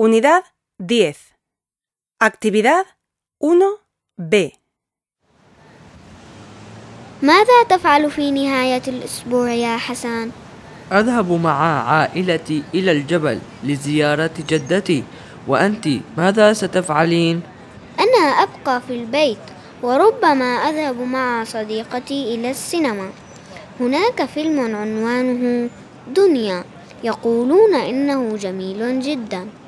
Unidad 10. Actividad 1B. ماذا تفعل في نهاية الأسبوع يا حسن؟ أذهب مع عائلتي إلى الجبل لزيارة جدتي وأنت ماذا ستفعلين؟ أنا أبقى في البيت وربما أذهب مع صديقتي إلى السينما هناك فيلم عنوانه دنيا يقولون إنه جميل جدا